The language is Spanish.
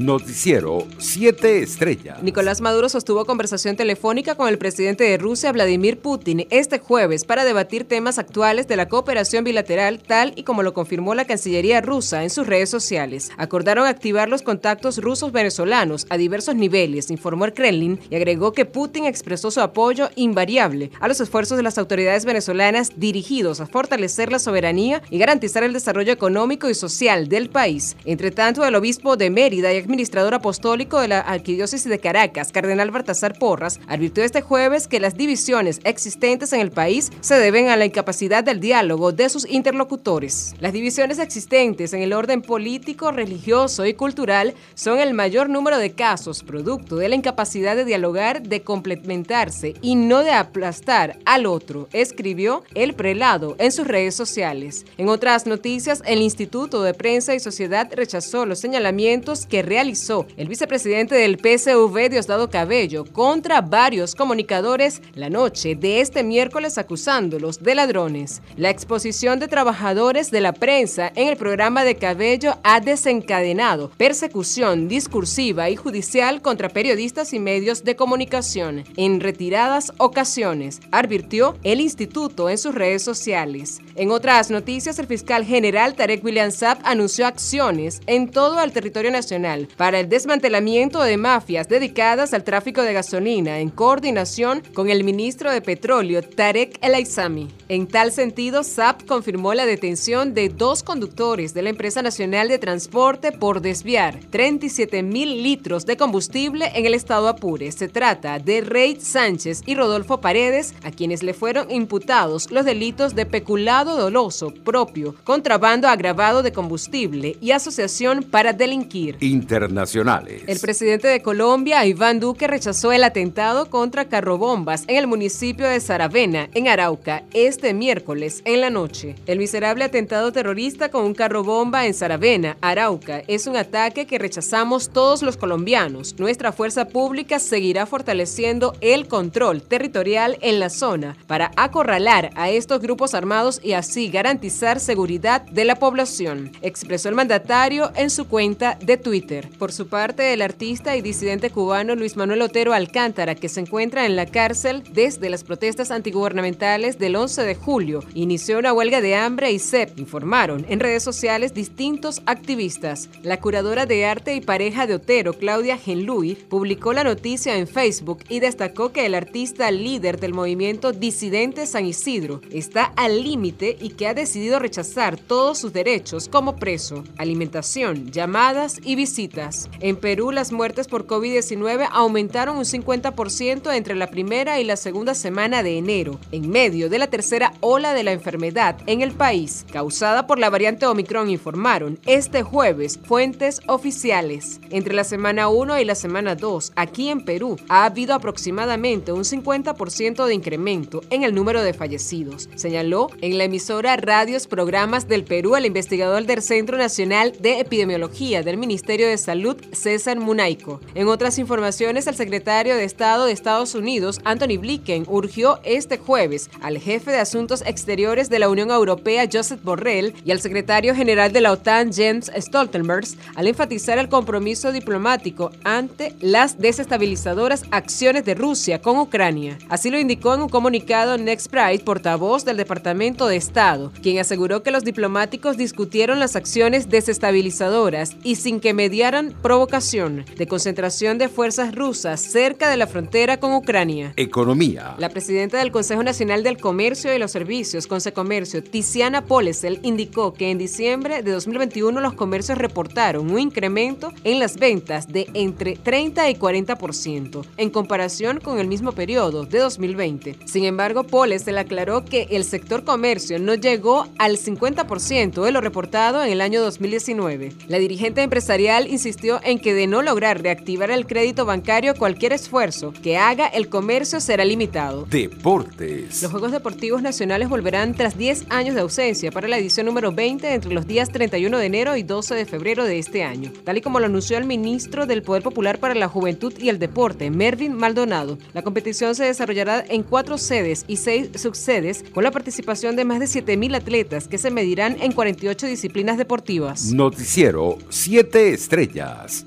Noticiero 7 Estrellas. Nicolás Maduro sostuvo conversación telefónica con el presidente de Rusia, Vladimir Putin, este jueves para debatir temas actuales de la cooperación bilateral, tal y como lo confirmó la Cancillería rusa en sus redes sociales. Acordaron activar los contactos rusos venezolanos a diversos niveles, informó el Kremlin y agregó que Putin expresó su apoyo invariable a los esfuerzos de las autoridades venezolanas dirigidos a fortalecer la soberanía y garantizar el desarrollo económico y social del país. Entre tanto, el obispo de Mérida y administrador apostólico de la Arquidiócesis de Caracas, Cardenal Baltasar Porras, advirtió este jueves que las divisiones existentes en el país se deben a la incapacidad del diálogo de sus interlocutores. Las divisiones existentes en el orden político, religioso y cultural son el mayor número de casos producto de la incapacidad de dialogar, de complementarse y no de aplastar al otro, escribió el prelado en sus redes sociales. En otras noticias, el Instituto de Prensa y Sociedad rechazó los señalamientos que realizó el vicepresidente del PSV, Diosdado Cabello, contra varios comunicadores la noche de este miércoles acusándolos de ladrones. La exposición de trabajadores de la prensa en el programa de Cabello ha desencadenado persecución discursiva y judicial contra periodistas y medios de comunicación en retiradas ocasiones, advirtió el instituto en sus redes sociales. En otras noticias, el fiscal general Tarek William Saab anunció acciones en todo el territorio nacional para el desmantelamiento de mafias dedicadas al tráfico de gasolina en coordinación con el ministro de Petróleo Tarek El Aizami. En tal sentido, SAP confirmó la detención de dos conductores de la Empresa Nacional de Transporte por desviar 37 mil litros de combustible en el estado Apure. Se trata de Rey Sánchez y Rodolfo Paredes, a quienes le fueron imputados los delitos de peculado doloso propio, contrabando agravado de combustible y asociación para delinquir internacionales. El presidente de Colombia, Iván Duque, rechazó el atentado contra carrobombas en el municipio de Saravena, en Arauca, este miércoles en la noche. El miserable atentado terrorista con un carrobomba en Saravena, Arauca, es un ataque que rechazamos todos los colombianos. Nuestra fuerza pública seguirá fortaleciendo el control territorial en la zona para acorralar a estos grupos armados y así garantizar seguridad de la población, expresó el mandatario en su cuenta de Twitter. Por su parte, el artista y disidente cubano Luis Manuel Otero Alcántara, que se encuentra en la cárcel desde las protestas antigubernamentales del 11 de julio, inició una huelga de hambre y sed, informaron en redes sociales distintos activistas. La curadora de arte y pareja de Otero, Claudia Genlui, publicó la noticia en Facebook y destacó que el artista líder del movimiento disidente San Isidro está al límite y que ha decidido rechazar todos sus derechos como preso, alimentación, llamadas y visitas. En Perú, las muertes por COVID-19 aumentaron un 50% entre la primera y la segunda semana de enero, en medio de la tercera ola de la enfermedad en el país, causada por la variante Omicron, informaron este jueves fuentes oficiales. Entre la semana 1 y la semana 2, aquí en Perú, ha habido aproximadamente un 50% de incremento en el número de fallecidos, señaló en la emisora Radios Programas del Perú el investigador del Centro Nacional de Epidemiología del Ministerio de Salud, César Munaico. En otras informaciones, el secretario de Estado de Estados Unidos, Anthony Blinken, urgió este jueves al jefe de Asuntos Exteriores de la Unión Europea, Joseph Borrell, y al secretario general de la OTAN, James Stoltenberg, al enfatizar el compromiso diplomático ante las desestabilizadoras acciones de Rusia con Ucrania. Así lo indicó en un comunicado Next Pride, portavoz del Departamento de Estado, quien aseguró que los diplomáticos discutieron las acciones desestabilizadoras y sin que mediara provocación de concentración de fuerzas rusas cerca de la frontera con Ucrania. Economía. La presidenta del Consejo Nacional del Comercio y los Servicios, Consecomercio, Tiziana Polesel, indicó que en diciembre de 2021 los comercios reportaron un incremento en las ventas de entre 30 y 40% en comparación con el mismo periodo de 2020. Sin embargo, Polesel aclaró que el sector comercio no llegó al 50% de lo reportado en el año 2019. La dirigente empresarial insistió en que de no lograr reactivar el crédito bancario, cualquier esfuerzo que haga el comercio será limitado. Deportes. Los Juegos Deportivos Nacionales volverán tras 10 años de ausencia para la edición número 20 entre los días 31 de enero y 12 de febrero de este año, tal y como lo anunció el ministro del Poder Popular para la Juventud y el Deporte, Mervin Maldonado. La competición se desarrollará en cuatro sedes y seis subsedes con la participación de más de 7.000 atletas que se medirán en 48 disciplinas deportivas. Noticiero 7 estrellas.